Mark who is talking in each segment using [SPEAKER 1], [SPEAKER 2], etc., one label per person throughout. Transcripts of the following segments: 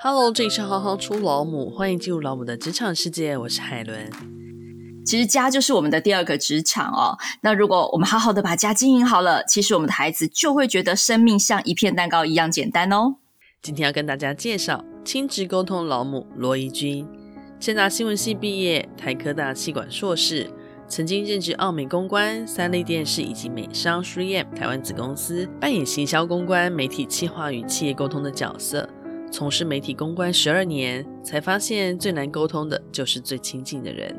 [SPEAKER 1] Hello，这里是行行出老母，欢迎进入老母的职场世界，我是海伦。
[SPEAKER 2] 其实家就是我们的第二个职场哦。那如果我们好好的把家经营好了，其实我们的孩子就会觉得生命像一片蛋糕一样简单哦。
[SPEAKER 1] 今天要跟大家介绍亲职沟通老母罗怡君，政大新闻系毕业，台科大气管硕士，曾经任职奥美公关、三立电视以及美商 3M 台湾子公司，扮演行销公关、媒体企划与企业沟通的角色。从事媒体公关十二年，才发现最难沟通的就是最亲近的人。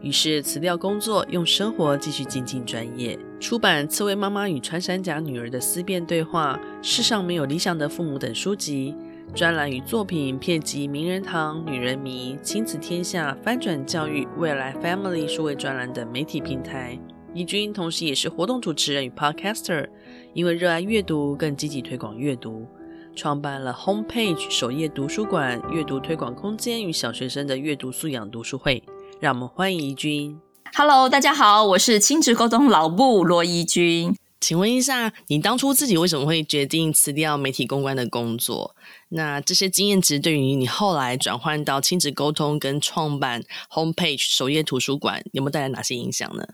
[SPEAKER 1] 于是辞掉工作，用生活继续精进专业。出版《刺猬妈妈与穿山甲女儿的思辨对话》、《世上没有理想的父母》等书籍，专栏与作品遍及名人堂、女人迷、亲子天下、翻转教育、未来 Family 数位专栏等媒体平台。怡君同时也是活动主持人与 Podcaster，因为热爱阅读，更积极推广阅读。创办了 Homepage 首页读书馆、阅读推广空间与小学生的阅读素养读书会。让我们欢迎怡君。
[SPEAKER 2] Hello，大家好，我是亲职沟通老布罗怡君。
[SPEAKER 1] 请问一下，你当初自己为什么会决定辞掉媒体公关的工作？那这些经验值对于你后来转换到亲子沟通跟创办 Homepage 首页图书馆，有没有带来哪些影响呢？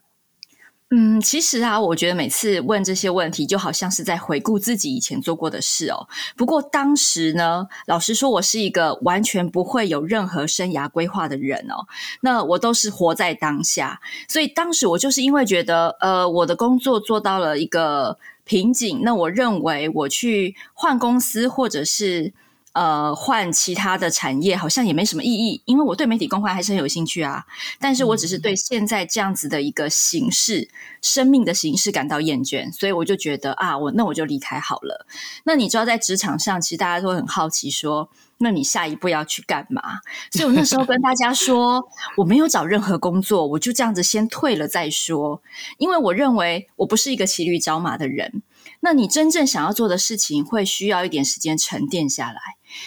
[SPEAKER 2] 嗯，其实啊，我觉得每次问这些问题，就好像是在回顾自己以前做过的事哦。不过当时呢，老实说，我是一个完全不会有任何生涯规划的人哦。那我都是活在当下，所以当时我就是因为觉得，呃，我的工作做到了一个瓶颈，那我认为我去换公司或者是。呃，换其他的产业好像也没什么意义，因为我对媒体公关还是很有兴趣啊。但是我只是对现在这样子的一个形式、生命的形式感到厌倦，所以我就觉得啊，我那我就离开好了。那你知道，在职场上，其实大家都很好奇，说，那你下一步要去干嘛？所以我那时候跟大家说，我没有找任何工作，我就这样子先退了再说，因为我认为我不是一个骑驴找马的人。那你真正想要做的事情，会需要一点时间沉淀下来。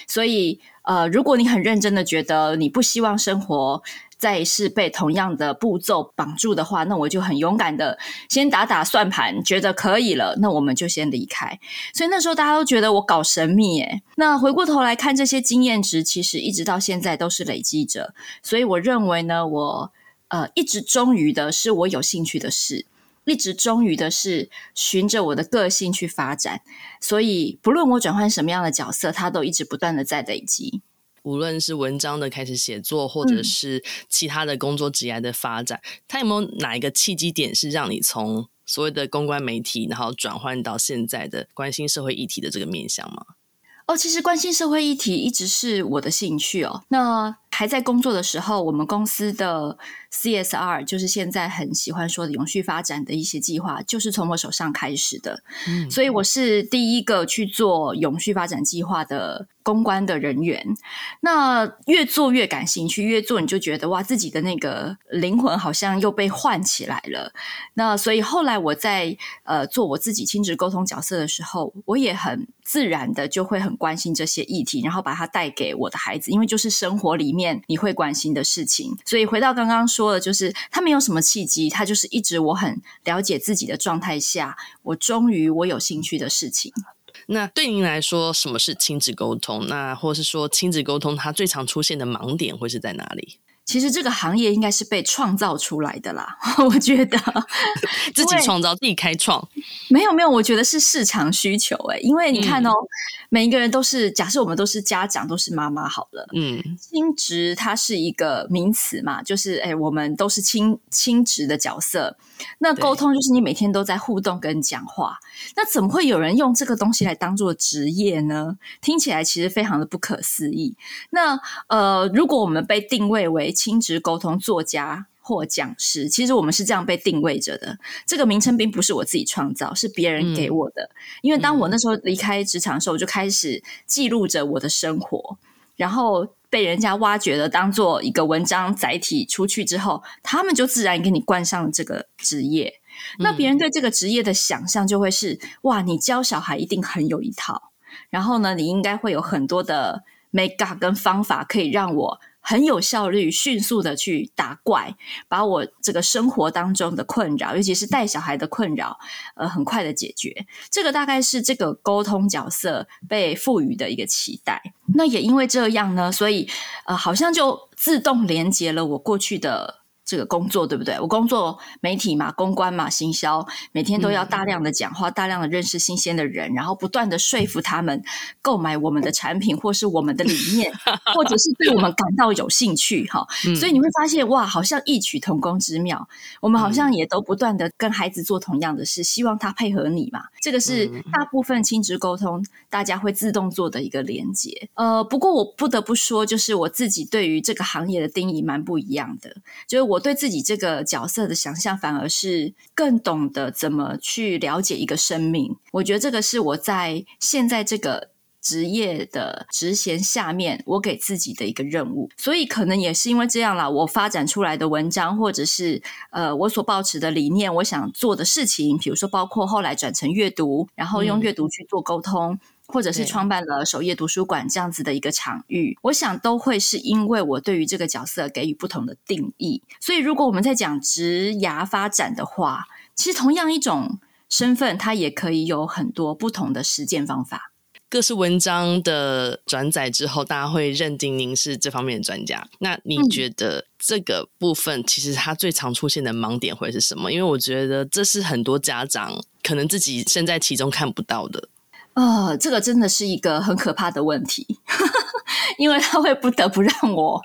[SPEAKER 2] 所以，呃，如果你很认真的觉得你不希望生活再是被同样的步骤绑住的话，那我就很勇敢的先打打算盘，觉得可以了，那我们就先离开。所以那时候大家都觉得我搞神秘，耶。那回过头来看这些经验值，其实一直到现在都是累积着。所以我认为呢，我呃一直忠于的是我有兴趣的事。一直忠于的是循着我的个性去发展，所以不论我转换什么样的角色，它都一直不断的在累积。
[SPEAKER 1] 无论是文章的开始写作，或者是其他的工作职业的发展，嗯，它有没有哪一个契机点是让你从所谓的公关媒体，然后转换到现在的关心社会议题的这个面向吗？
[SPEAKER 2] 哦，其实关心社会议题一直是我的兴趣哦。那还在工作的时候，我们公司的 CSR 就是现在很喜欢说的永续发展的一些计划，就是从我手上开始的。嗯，所以我是第一个去做永续发展计划的公关的人员。那越做越感兴趣，越做你就觉得哇，自己的那个灵魂好像又被唤起来了。那所以后来我在呃做我自己亲职沟通角色的时候，我也很自然的就会很关心这些议题，然后把它带给我的孩子，因为就是生活里面。你会关心的事情，所以回到刚刚说的，就是他没有什么契机，他就是一直我很了解自己的状态下，我终于我有兴趣的事情。
[SPEAKER 1] 那对您来说，什么是亲子沟通？那或是说亲子沟通，它最常出现的盲点会是在哪里？
[SPEAKER 2] 其实这个行业应该是被创造出来的啦，我觉得。
[SPEAKER 1] 自己创造、自己开创，
[SPEAKER 2] 没有没有，我觉得是市场需求诶，因为你看哦，嗯、每一个人都是，假设我们都是家长，都是妈妈好了，嗯，亲职它是一个名词嘛，就是诶，我们都是亲亲职的角色，那沟通就是你每天都在互动跟讲话，那怎么会有人用这个东西来当做职业呢？听起来其实非常的不可思议。那呃，如果我们被定位为亲职沟通作家或讲师，其实我们是这样被定位着的。这个名称并不是我自己创造，是别人给我的。嗯、因为当我那时候离开职场的时候，我就开始记录着我的生活，然后被人家挖掘了，当做一个文章载体出去之后，他们就自然给你冠上了这个职业。那别人对这个职业的想象就会是：哇，你教小孩一定很有一套，然后呢，你应该会有很多的 make up 跟方法可以让我。很有效率、迅速的去打怪，把我这个生活当中的困扰，尤其是带小孩的困扰，呃，很快的解决。这个大概是这个沟通角色被赋予的一个期待。那也因为这样呢，所以呃，好像就自动连接了我过去的。这个工作对不对？我工作媒体嘛，公关嘛，行销，每天都要大量的讲话，嗯、大量的认识新鲜的人，然后不断的说服他们购买我们的产品，或是我们的理念，或者是对我们感到有兴趣哈。所以你会发现哇，好像异曲同工之妙。我们好像也都不断的跟孩子做同样的事，希望他配合你嘛。这个是大部分亲职沟通大家会自动做的一个连接。呃，不过我不得不说，就是我自己对于这个行业的定义蛮不一样的，就是我。我对自己这个角色的想象，反而是更懂得怎么去了解一个生命。我觉得这个是我在现在这个职业的职衔下面，我给自己的一个任务。所以可能也是因为这样啦，我发展出来的文章，或者是呃我所抱持的理念，我想做的事情，比如说包括后来转成阅读，然后用阅读去做沟通。嗯或者是创办了首页图书馆这样子的一个场域，我想都会是因为我对于这个角色给予不同的定义。所以，如果我们在讲职涯发展的话，其实同样一种身份，它也可以有很多不同的实践方法。
[SPEAKER 1] 各式文章的转载之后，大家会认定您是这方面的专家。那你觉得这个部分其实它最常出现的盲点会是什么？因为我觉得这是很多家长可能自己身在其中看不到的。
[SPEAKER 2] 啊、呃，这个真的是一个很可怕的问题，因为他会不得不让我，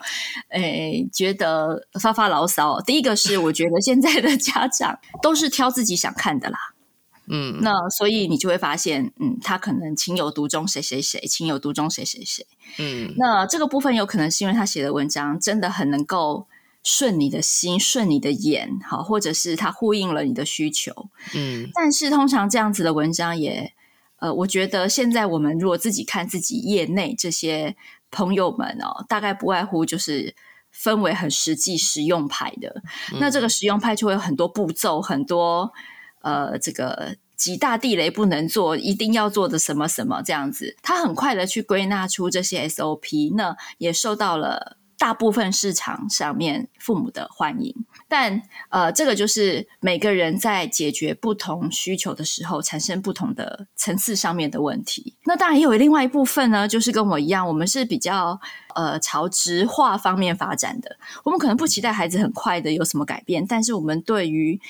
[SPEAKER 2] 诶，觉得发发牢骚。第一个是，我觉得现在的家长都是挑自己想看的啦，嗯，那所以你就会发现，嗯，他可能情有独钟谁谁谁，情有独钟谁谁谁，嗯，那这个部分有可能是因为他写的文章真的很能够顺你的心，顺你的眼，好，或者是他呼应了你的需求，嗯，但是通常这样子的文章也。呃，我觉得现在我们如果自己看自己业内这些朋友们哦，大概不外乎就是分为很实际实用派的。嗯、那这个实用派就会有很多步骤，很多呃，这个几大地雷不能做，一定要做的什么什么这样子。他很快的去归纳出这些 SOP，那也受到了大部分市场上面父母的欢迎。但呃，这个就是每个人在解决不同需求的时候，产生不同的层次上面的问题。那当然也有另外一部分呢，就是跟我一样，我们是比较呃朝直化方面发展的。我们可能不期待孩子很快的有什么改变，但是我们对于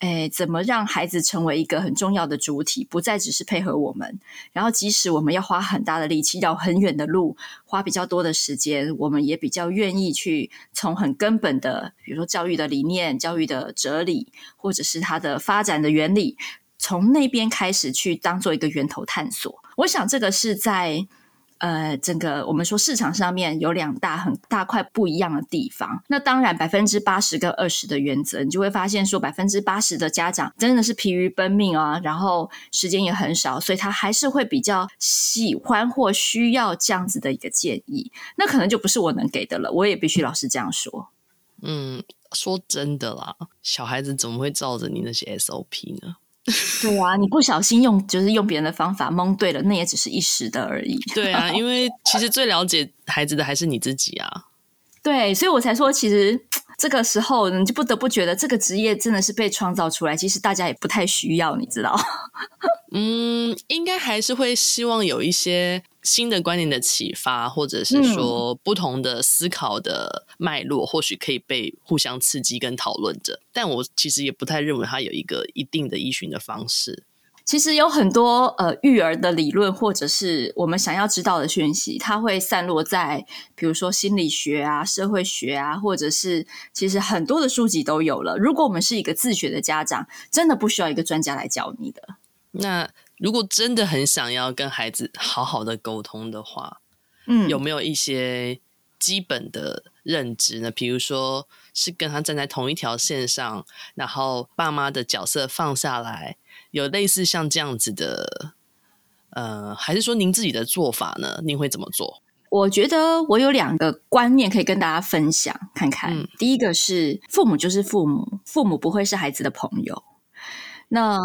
[SPEAKER 2] 诶，怎么让孩子成为一个很重要的主体，不再只是配合我们？然后，即使我们要花很大的力气，绕很远的路，花比较多的时间，我们也比较愿意去从很根本的，比如说教育的理念、教育的哲理，或者是它的发展的原理，从那边开始去当做一个源头探索。我想，这个是在。呃，整个我们说市场上面有两大很大块不一样的地方。那当然，百分之八十跟二十的原则，你就会发现说，百分之八十的家长真的是疲于奔命啊，然后时间也很少，所以他还是会比较喜欢或需要这样子的一个建议。那可能就不是我能给的了，我也必须老实这样说。
[SPEAKER 1] 嗯，说真的啦，小孩子怎么会照着你那些 SOP 呢？
[SPEAKER 2] 对啊，你不小心用就是用别人的方法蒙对了，那也只是一时的而已。
[SPEAKER 1] 对啊，因为其实最了解孩子的还是你自己啊。
[SPEAKER 2] 对，所以我才说，其实这个时候你就不得不觉得这个职业真的是被创造出来，其实大家也不太需要，你知道？
[SPEAKER 1] 嗯，应该还是会希望有一些。新的观念的启发，或者是说不同的思考的脉络，嗯、或许可以被互相刺激跟讨论着。但我其实也不太认为它有一个一定的依循的方式。
[SPEAKER 2] 其实有很多呃育儿的理论，或者是我们想要知道的讯息，它会散落在比如说心理学啊、社会学啊，或者是其实很多的书籍都有了。如果我们是一个自学的家长，真的不需要一个专家来教你的。
[SPEAKER 1] 那。如果真的很想要跟孩子好好的沟通的话，嗯，有没有一些基本的认知呢？比如说是跟他站在同一条线上，然后爸妈的角色放下来，有类似像这样子的，呃，还是说您自己的做法呢？您会怎么做？
[SPEAKER 2] 我觉得我有两个观念可以跟大家分享看看。嗯，第一个是父母就是父母，父母不会是孩子的朋友。那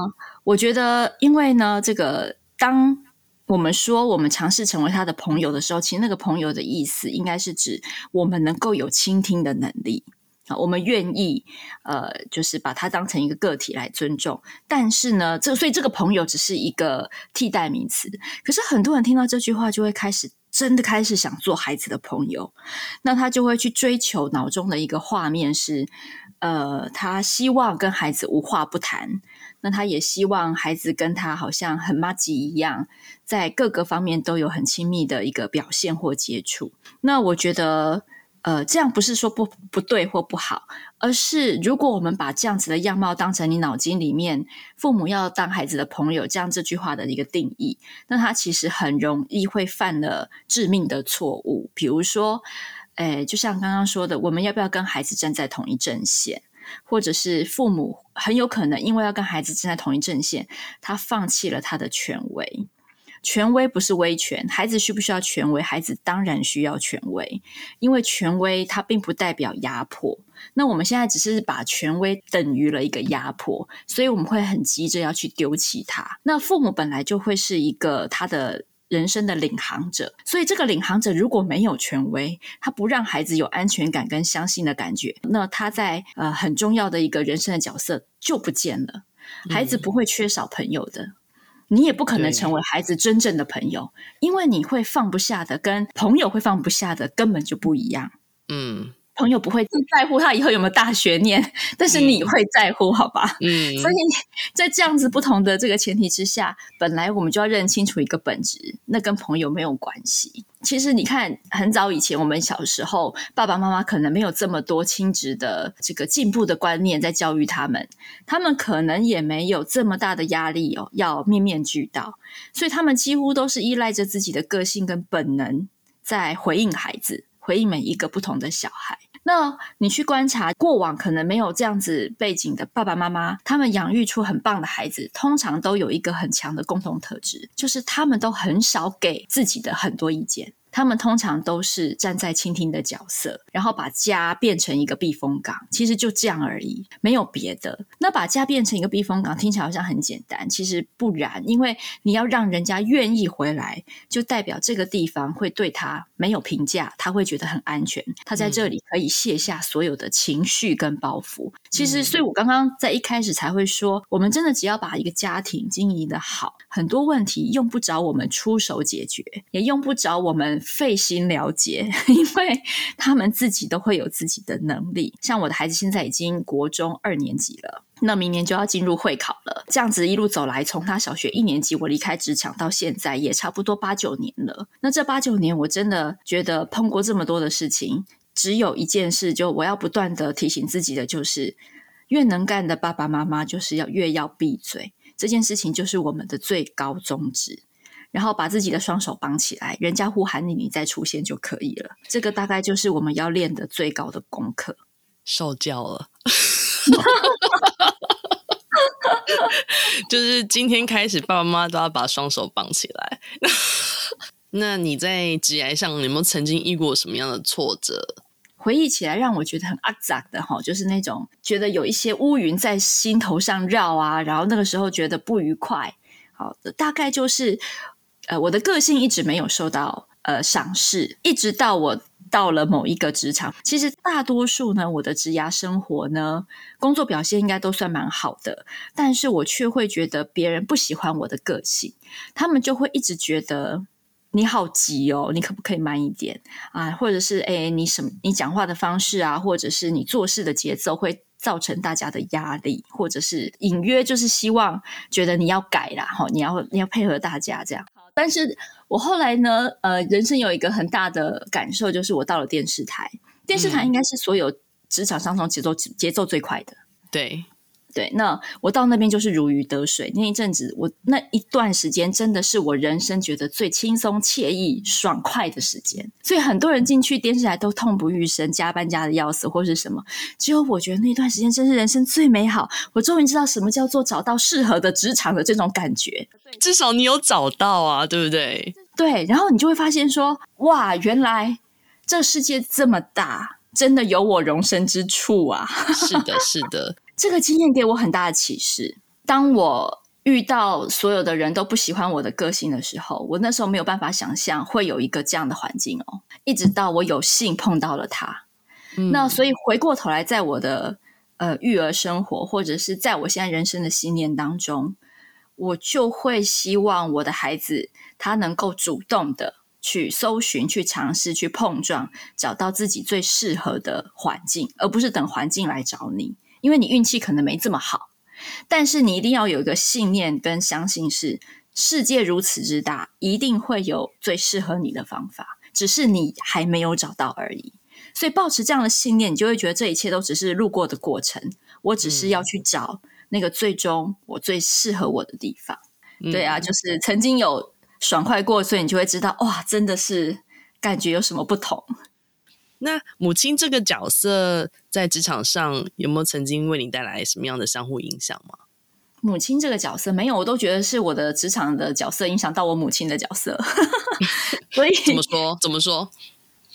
[SPEAKER 2] 我觉得，因为呢，这个当我们说我们尝试成为他的朋友的时候，其实那个朋友的意思应该是指我们能够有倾听的能力啊，我们愿意呃，就是把他当成一个个体来尊重。但是呢，这所以这个朋友只是一个替代名词。可是很多人听到这句话，就会开始真的开始想做孩子的朋友，那他就会去追求脑中的一个画面是，呃，他希望跟孩子无话不谈。那他也希望孩子跟他好像很麻吉一样，在各个方面都有很亲密的一个表现或接触。那我觉得，呃，这样不是说不不对或不好，而是如果我们把这样子的样貌当成你脑筋里面父母要当孩子的朋友这样这句话的一个定义，那他其实很容易会犯了致命的错误。比如说，诶，就像刚刚说的，我们要不要跟孩子站在同一阵线？或者是父母很有可能因为要跟孩子站在同一阵线，他放弃了他的权威。权威不是威权，孩子需不需要权威？孩子当然需要权威，因为权威它并不代表压迫。那我们现在只是把权威等于了一个压迫，所以我们会很急着要去丢弃它。那父母本来就会是一个他的。人生的领航者，所以这个领航者如果没有权威，他不让孩子有安全感跟相信的感觉，那他在呃很重要的一个人生的角色就不见了。孩子不会缺少朋友的，嗯、你也不可能成为孩子真正的朋友，因为你会放不下的，跟朋友会放不下的根本就不一样。嗯。朋友不会在乎他以后有没有大学念，但是你会在乎，嗯、好吧？嗯，所以在这样子不同的这个前提之下，本来我们就要认清楚一个本质，那跟朋友没有关系。其实你看，很早以前我们小时候，爸爸妈妈可能没有这么多亲职的这个进步的观念在教育他们，他们可能也没有这么大的压力哦，要面面俱到，所以他们几乎都是依赖着自己的个性跟本能在回应孩子。回应每一个不同的小孩，那你去观察过往可能没有这样子背景的爸爸妈妈，他们养育出很棒的孩子，通常都有一个很强的共同特质，就是他们都很少给自己的很多意见。他们通常都是站在倾听的角色，然后把家变成一个避风港，其实就这样而已，没有别的。那把家变成一个避风港，听起来好像很简单，其实不然，因为你要让人家愿意回来，就代表这个地方会对他没有评价，他会觉得很安全，他在这里可以卸下所有的情绪跟包袱。嗯、其实，所以我刚刚在一开始才会说，我们真的只要把一个家庭经营的好，很多问题用不着我们出手解决，也用不着我们。费心了解，因为他们自己都会有自己的能力。像我的孩子现在已经国中二年级了，那明年就要进入会考了。这样子一路走来，从他小学一年级我离开职场到现在，也差不多八九年了。那这八九年，我真的觉得碰过这么多的事情，只有一件事，就我要不断的提醒自己的，就是越能干的爸爸妈妈，就是要越要闭嘴。这件事情就是我们的最高宗旨。然后把自己的双手绑起来，人家呼喊你，你再出现就可以了。这个大概就是我们要练的最高的功课。
[SPEAKER 1] 受教了，就是今天开始，爸爸妈妈都要把双手绑起来。那你在职涯上有没有曾经遇过什么样的挫折？
[SPEAKER 2] 回忆起来，让我觉得很阿杂的哈，就是那种觉得有一些乌云在心头上绕啊，然后那个时候觉得不愉快。好的，大概就是。呃，我的个性一直没有受到呃赏识，一直到我到了某一个职场，其实大多数呢，我的职涯生活呢，工作表现应该都算蛮好的，但是我却会觉得别人不喜欢我的个性，他们就会一直觉得你好急哦，你可不可以慢一点啊？或者是诶，你什么，你讲话的方式啊，或者是你做事的节奏会造成大家的压力，或者是隐约就是希望觉得你要改啦，哈，你要你要配合大家这样。但是我后来呢，呃，人生有一个很大的感受，就是我到了电视台。电视台应该是所有职场上中节奏节奏最快的。
[SPEAKER 1] 对
[SPEAKER 2] 对，那我到那边就是如鱼得水。那一阵子，我那一段时间真的是我人生觉得最轻松、惬意、爽快的时间。所以很多人进去电视台都痛不欲生，加班加的要死，或是什么。只有我觉得那段时间真是人生最美好。我终于知道什么叫做找到适合的职场的这种感觉。
[SPEAKER 1] 至少你有找到啊，对不对？
[SPEAKER 2] 对，然后你就会发现说，哇，原来这世界这么大，真的有我容身之处啊！
[SPEAKER 1] 是的，是的，
[SPEAKER 2] 这个经验给我很大的启示。当我遇到所有的人都不喜欢我的个性的时候，我那时候没有办法想象会有一个这样的环境哦。一直到我有幸碰到了他，嗯、那所以回过头来，在我的呃育儿生活，或者是在我现在人生的信念当中，我就会希望我的孩子他能够主动的去搜寻、去尝试、去碰撞，找到自己最适合的环境，而不是等环境来找你，因为你运气可能没这么好。但是你一定要有一个信念跟相信，是世界如此之大，一定会有最适合你的方法，只是你还没有找到而已。所以保持这样的信念，你就会觉得这一切都只是路过的过程。我只是要去找那个最终我最适合我的地方。嗯、对啊，就是曾经有爽快过，所以你就会知道，哇，真的是感觉有什么不同。
[SPEAKER 1] 那母亲这个角色在职场上有没有曾经为你带来什么样的相互影响吗？
[SPEAKER 2] 母亲这个角色没有，我都觉得是我的职场的角色影响到我母亲的角色。所以
[SPEAKER 1] 怎么说？怎么说？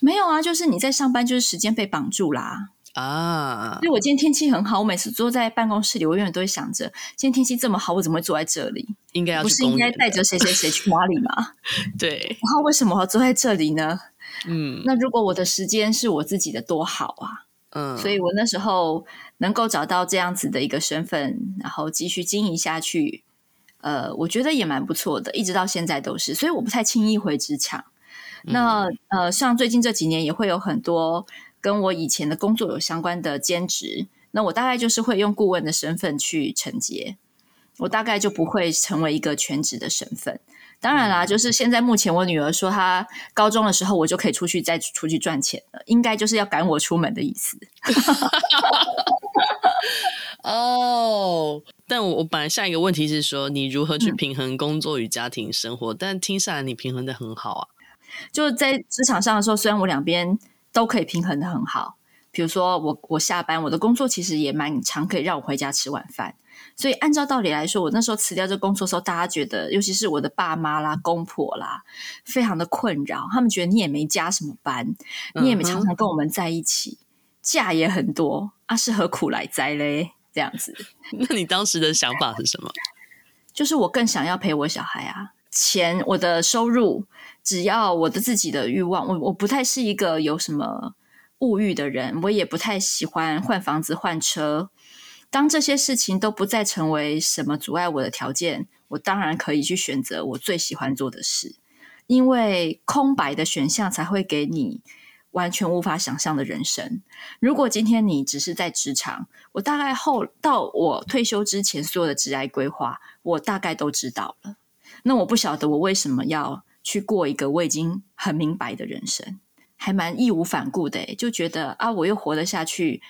[SPEAKER 2] 没有啊，就是你在上班，就是时间被绑住啦啊！所以我今天天气很好，我每次坐在办公室里，我永远都会想着，今天天气这么好，我怎么会坐在这里？
[SPEAKER 1] 应该要
[SPEAKER 2] 不是应该带着谁谁谁去哪里吗？
[SPEAKER 1] 对。
[SPEAKER 2] 然后为什么我要坐在这里呢？嗯，那如果我的时间是我自己的多好啊！嗯，所以我那时候能够找到这样子的一个身份，然后继续经营下去，呃，我觉得也蛮不错的，一直到现在都是。所以我不太轻易回职场。嗯、那呃，像最近这几年也会有很多跟我以前的工作有相关的兼职，那我大概就是会用顾问的身份去承接，我大概就不会成为一个全职的身份。当然啦，就是现在目前我女儿说她高中的时候，我就可以出去再出去赚钱了，应该就是要赶我出门的意思。
[SPEAKER 1] 哦，但我我本来下一个问题是说，你如何去平衡工作与家庭生活？嗯、但听下来你平衡的很好啊。
[SPEAKER 2] 就是在职场上的时候，虽然我两边都可以平衡的很好，比如说我我下班，我的工作其实也蛮常可以让我回家吃晚饭。所以，按照道理来说，我那时候辞掉这工作的时候，大家觉得，尤其是我的爸妈啦、公婆啦，非常的困扰。他们觉得你也没加什么班，你也没常常跟我们在一起，假也很多啊，是何苦来哉嘞？这样子。
[SPEAKER 1] 那你当时的想法是什么？
[SPEAKER 2] 就是我更想要陪我小孩啊，钱，我的收入，只要我的自己的欲望，我我不太是一个有什么物欲的人，我也不太喜欢换房子、换车。当这些事情都不再成为什么阻碍我的条件，我当然可以去选择我最喜欢做的事，因为空白的选项才会给你完全无法想象的人生。如果今天你只是在职场，我大概后到我退休之前所有的职业规划，我大概都知道了。那我不晓得我为什么要去过一个我已经很明白的人生，还蛮义无反顾的，就觉得啊，我又活得下去。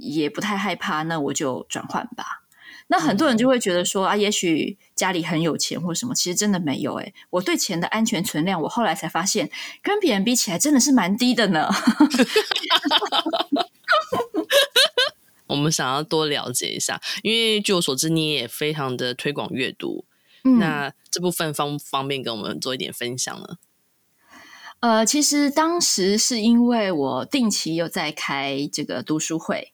[SPEAKER 2] 也不太害怕，那我就转换吧。那很多人就会觉得说、嗯、啊，也许家里很有钱或什么，其实真的没有。诶，我对钱的安全存量，我后来才发现，跟别人比起来，真的是蛮低的呢。
[SPEAKER 1] 我们想要多了解一下，因为据我所知，你也非常的推广阅读。嗯、那这部分方不方便跟我们做一点分享呢？
[SPEAKER 2] 呃，其实当时是因为我定期有在开这个读书会。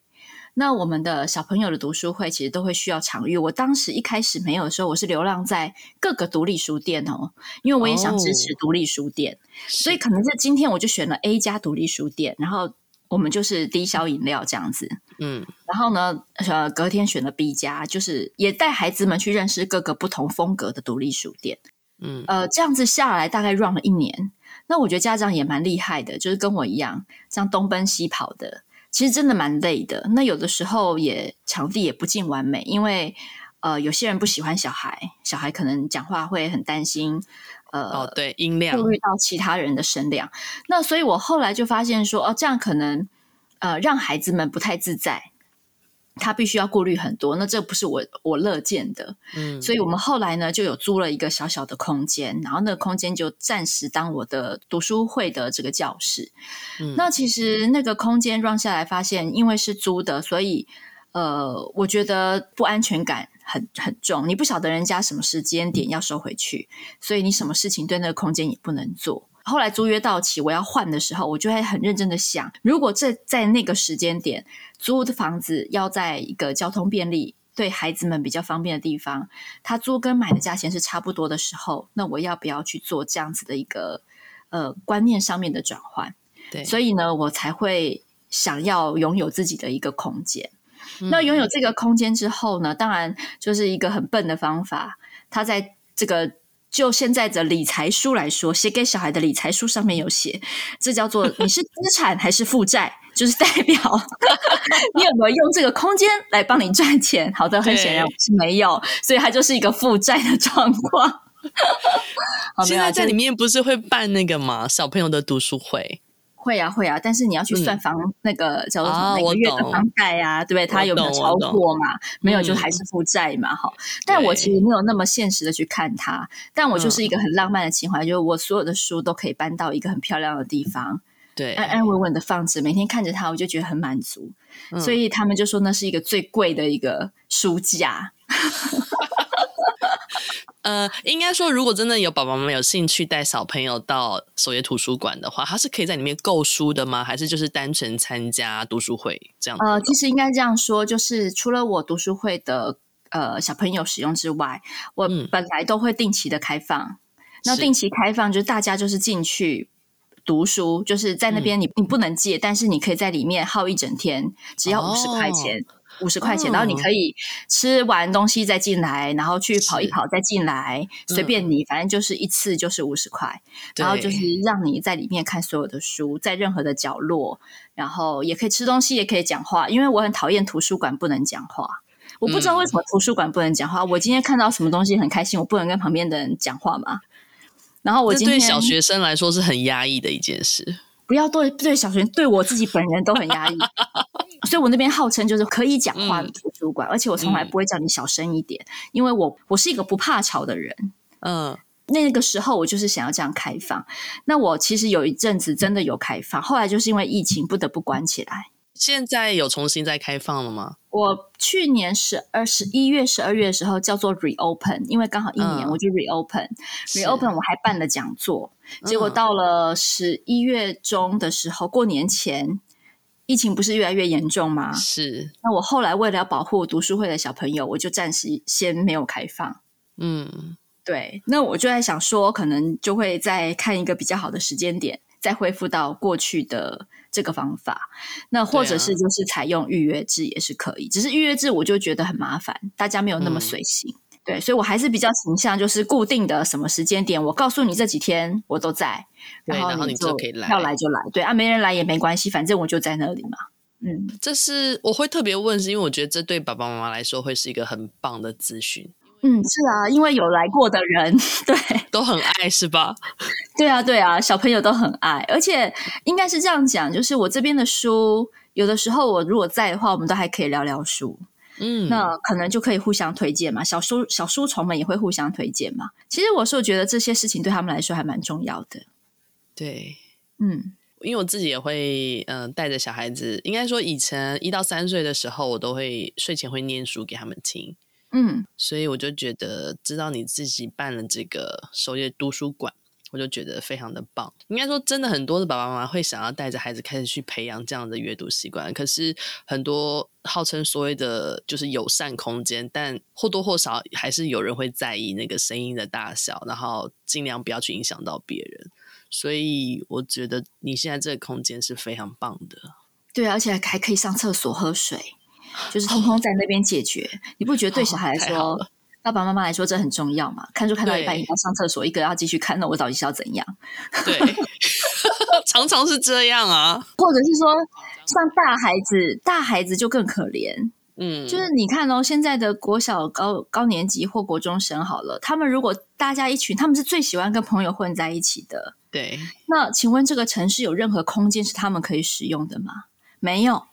[SPEAKER 2] 那我们的小朋友的读书会其实都会需要场域。我当时一开始没有的时候，我是流浪在各个独立书店哦，因为我也想支持独立书店，哦、所以可能是今天我就选了 A 家独立书店，然后我们就是低消饮料这样子，嗯，然后呢，呃，隔天选了 B 家，就是也带孩子们去认识各个不同风格的独立书店，嗯，呃，这样子下来大概 run 了一年，那我觉得家长也蛮厉害的，就是跟我一样，这样东奔西跑的。其实真的蛮累的，那有的时候也场地也不尽完美，因为呃有些人不喜欢小孩，小孩可能讲话会很担心，呃，
[SPEAKER 1] 哦对，音量
[SPEAKER 2] 顾虑到其他人的声量，那所以我后来就发现说，哦这样可能呃让孩子们不太自在。他必须要顾虑很多，那这不是我我乐见的，嗯，所以我们后来呢就有租了一个小小的空间，然后那个空间就暂时当我的读书会的这个教室。嗯，那其实那个空间 run 下来，发现因为是租的，所以呃，我觉得不安全感很很重。你不晓得人家什么时间点要收回去，所以你什么事情对那个空间也不能做。后来租约到期，我要换的时候，我就会很认真的想，如果这在那个时间点租的房子要在一个交通便利对孩子们比较方便的地方，他租跟买的价钱是差不多的时候，那我要不要去做这样子的一个呃观念上面的转换？
[SPEAKER 1] 对，
[SPEAKER 2] 所以呢，我才会想要拥有自己的一个空间。嗯、那拥有这个空间之后呢，当然就是一个很笨的方法，他在这个。就现在的理财书来说，写给小孩的理财书上面有写，这叫做你是资产还是负债，就是代表 你有没有用这个空间来帮你赚钱。好的，很显然我是没有，所以它就是一个负债的状况。
[SPEAKER 1] 现在在里面不是会办那个吗？小朋友的读书会。
[SPEAKER 2] 会啊会啊，但是你要去算房、嗯、那个叫做什么每个月的房贷啊，对不对？他有没有超过嘛？没有就还是负债嘛，哈、嗯。但我其实没有那么现实的去看它，但我就是一个很浪漫的情怀，嗯、就是我所有的书都可以搬到一个很漂亮的地方，对，安安稳稳的放置，每天看着它，我就觉得很满足。嗯、所以他们就说那是一个最贵的一个书架。
[SPEAKER 1] 呃，应该说，如果真的有爸爸妈妈有兴趣带小朋友到首页图书馆的话，他是可以在里面购书的吗？还是就是单纯参加读书会这样？
[SPEAKER 2] 呃，其实应该这样说，就是除了我读书会的呃小朋友使用之外，我本来都会定期的开放。嗯、那定期开放就是大家就是进去读书，就是在那边你、嗯、你不能借，但是你可以在里面耗一整天，只要五十块钱。哦五十块钱，然后你可以吃完东西再进来，然后去跑一跑再进来，随便你，反正就是一次就是五十块，然后就是让你在里面看所有的书，在任何的角落，然后也可以吃东西，也可以讲话。因为我很讨厌图书馆不能讲话，我不知道为什么图书馆不能讲话。我今天看到什么东西很开心，我不能跟旁边的人讲话嘛？然后我今天
[SPEAKER 1] 对小学生来说是很压抑的一件事。
[SPEAKER 2] 不要对对小学生，对我自己本人都很压抑。所以我那边号称就是可以讲话的图书馆，嗯、而且我从来不会叫你小声一点，嗯、因为我我是一个不怕吵的人。嗯，那个时候我就是想要这样开放。那我其实有一阵子真的有开放，后来就是因为疫情不得不关起来。
[SPEAKER 1] 现在有重新再开放了吗？
[SPEAKER 2] 我去年十二十一月十二月的时候叫做 reopen，因为刚好一年我就 reopen，reopen、嗯、reopen 我还办了讲座，结果到了十一月中的时候，过年前。疫情不是越来越严重吗？
[SPEAKER 1] 是。
[SPEAKER 2] 那我后来为了要保护读书会的小朋友，我就暂时先没有开放。嗯，对。那我就在想说，可能就会再看一个比较好的时间点，再恢复到过去的这个方法。那或者是就是采用预约制也是可以，啊、只是预约制我就觉得很麻烦，大家没有那么随性。嗯对，所以我还是比较倾向就是固定的什么时间点，我告诉你这几天我都在，然后你就可以来，要来就来。对啊，没人来也没关系，反正我就在那里嘛。嗯，
[SPEAKER 1] 这是我会特别问，是因为我觉得这对爸爸妈妈来说会是一个很棒的咨询。
[SPEAKER 2] 嗯，是啊，因为有来过的人，对，
[SPEAKER 1] 都很爱，是吧？
[SPEAKER 2] 对啊，对啊，小朋友都很爱，而且应该是这样讲，就是我这边的书，有的时候我如果在的话，我们都还可以聊聊书。嗯，那可能就可以互相推荐嘛，小书小书虫们也会互相推荐嘛。其实我是觉得这些事情对他们来说还蛮重要的。
[SPEAKER 1] 对，嗯，因为我自己也会，嗯、呃，带着小孩子，应该说以前一到三岁的时候，我都会睡前会念书给他们听。嗯，所以我就觉得，知道你自己办了这个首页读书馆。我就觉得非常的棒。应该说，真的很多的爸爸妈妈会想要带着孩子开始去培养这样的阅读习惯。可是很多号称所谓的就是友善空间，但或多或少还是有人会在意那个声音的大小，然后尽量不要去影响到别人。所以我觉得你现在这个空间是非常棒的。
[SPEAKER 2] 对，而且还可以上厕所、喝水，就是通通在那边解决。哦、你不觉得对小孩来说？爸爸妈妈来说，这很重要嘛？看书看到一半，一个要上厕所，一个要继续看，那我到底是要怎样？
[SPEAKER 1] 对，常常是这样啊。
[SPEAKER 2] 或者是说，像大孩子，大孩子就更可怜。嗯，就是你看哦，现在的国小高高年级或国中生好了，他们如果大家一群，他们是最喜欢跟朋友混在一起的。
[SPEAKER 1] 对，
[SPEAKER 2] 那请问这个城市有任何空间是他们可以使用的吗？没有。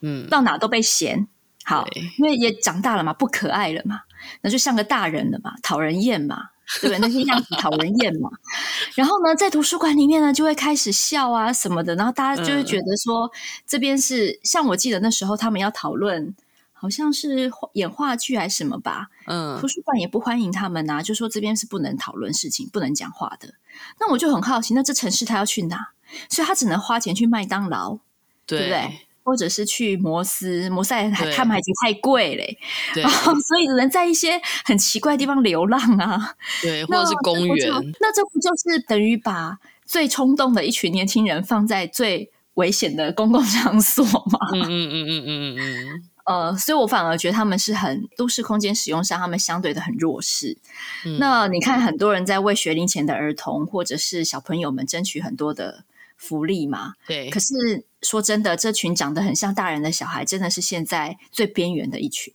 [SPEAKER 2] 嗯，到哪都被嫌。好，因为也长大了嘛，不可爱了嘛。那就像个大人了嘛，讨人厌嘛，对不对？那些样子讨人厌嘛。然后呢，在图书馆里面呢，就会开始笑啊什么的，然后大家就会觉得说，嗯、这边是像我记得那时候他们要讨论，好像是演话剧还是什么吧。嗯，图书馆也不欢迎他们呐、啊，就说这边是不能讨论事情、不能讲话的。那我就很好奇，那这城市他要去哪？所以他只能花钱去麦当劳，对，对不对？或者是去摩斯，摩斯还他们还觉得太贵嘞，
[SPEAKER 1] 对，
[SPEAKER 2] 所以只能在一些很奇怪的地方流浪啊，
[SPEAKER 1] 对，或者是公园，
[SPEAKER 2] 那这不就是等于把最冲动的一群年轻人放在最危险的公共场所吗？
[SPEAKER 1] 嗯嗯嗯嗯嗯嗯嗯。
[SPEAKER 2] 呃，所以我反而觉得他们是很都市空间使用上，他们相对的很弱势。嗯、那你看，很多人在为学龄前的儿童或者是小朋友们争取很多的福利嘛。
[SPEAKER 1] 对。
[SPEAKER 2] 可是说真的，这群长得很像大人的小孩，真的是现在最边缘的一群。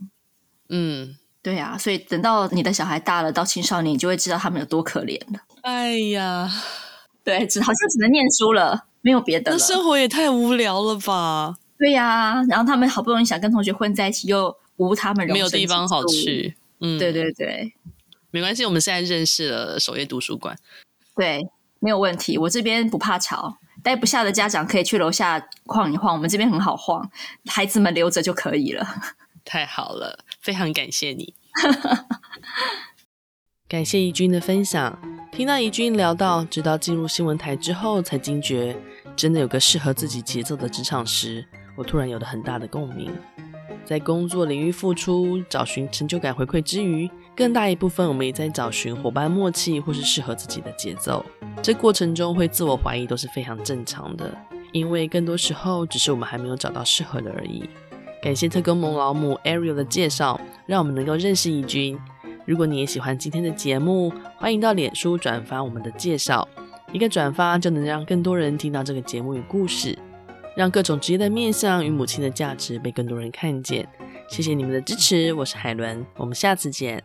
[SPEAKER 1] 嗯，
[SPEAKER 2] 对啊。所以等到你的小孩大了，到青少年，你就会知道他们有多可怜了。
[SPEAKER 1] 哎呀，
[SPEAKER 2] 对，只好像只能念书了，没有别的了。
[SPEAKER 1] 那生活也太无聊了吧。
[SPEAKER 2] 对呀、啊，然后他们好不容易想跟同学混在一起，又无他们
[SPEAKER 1] 没有地方好去。嗯，
[SPEAKER 2] 对对对，
[SPEAKER 1] 没关系，我们现在认识了守夜图书馆，
[SPEAKER 2] 对，没有问题。我这边不怕吵，待不下的家长可以去楼下晃一晃，我们这边很好晃，孩子们留着就可以了。
[SPEAKER 1] 太好了，非常感谢你，感谢怡君的分享。听到怡君聊到，直到进入新闻台之后才惊觉，真的有个适合自己节奏的职场时。我突然有了很大的共鸣，在工作领域付出、找寻成就感回馈之余，更大一部分我们也在找寻伙伴默契或是适合自己的节奏。这过程中会自我怀疑都是非常正常的，因为更多时候只是我们还没有找到适合的而已。感谢特工萌老母 Ariel 的介绍，让我们能够认识怡君。如果你也喜欢今天的节目，欢迎到脸书转发我们的介绍，一个转发就能让更多人听到这个节目与故事。让各种职业的面向与母亲的价值被更多人看见。谢谢你们的支持，我是海伦，我们下次见。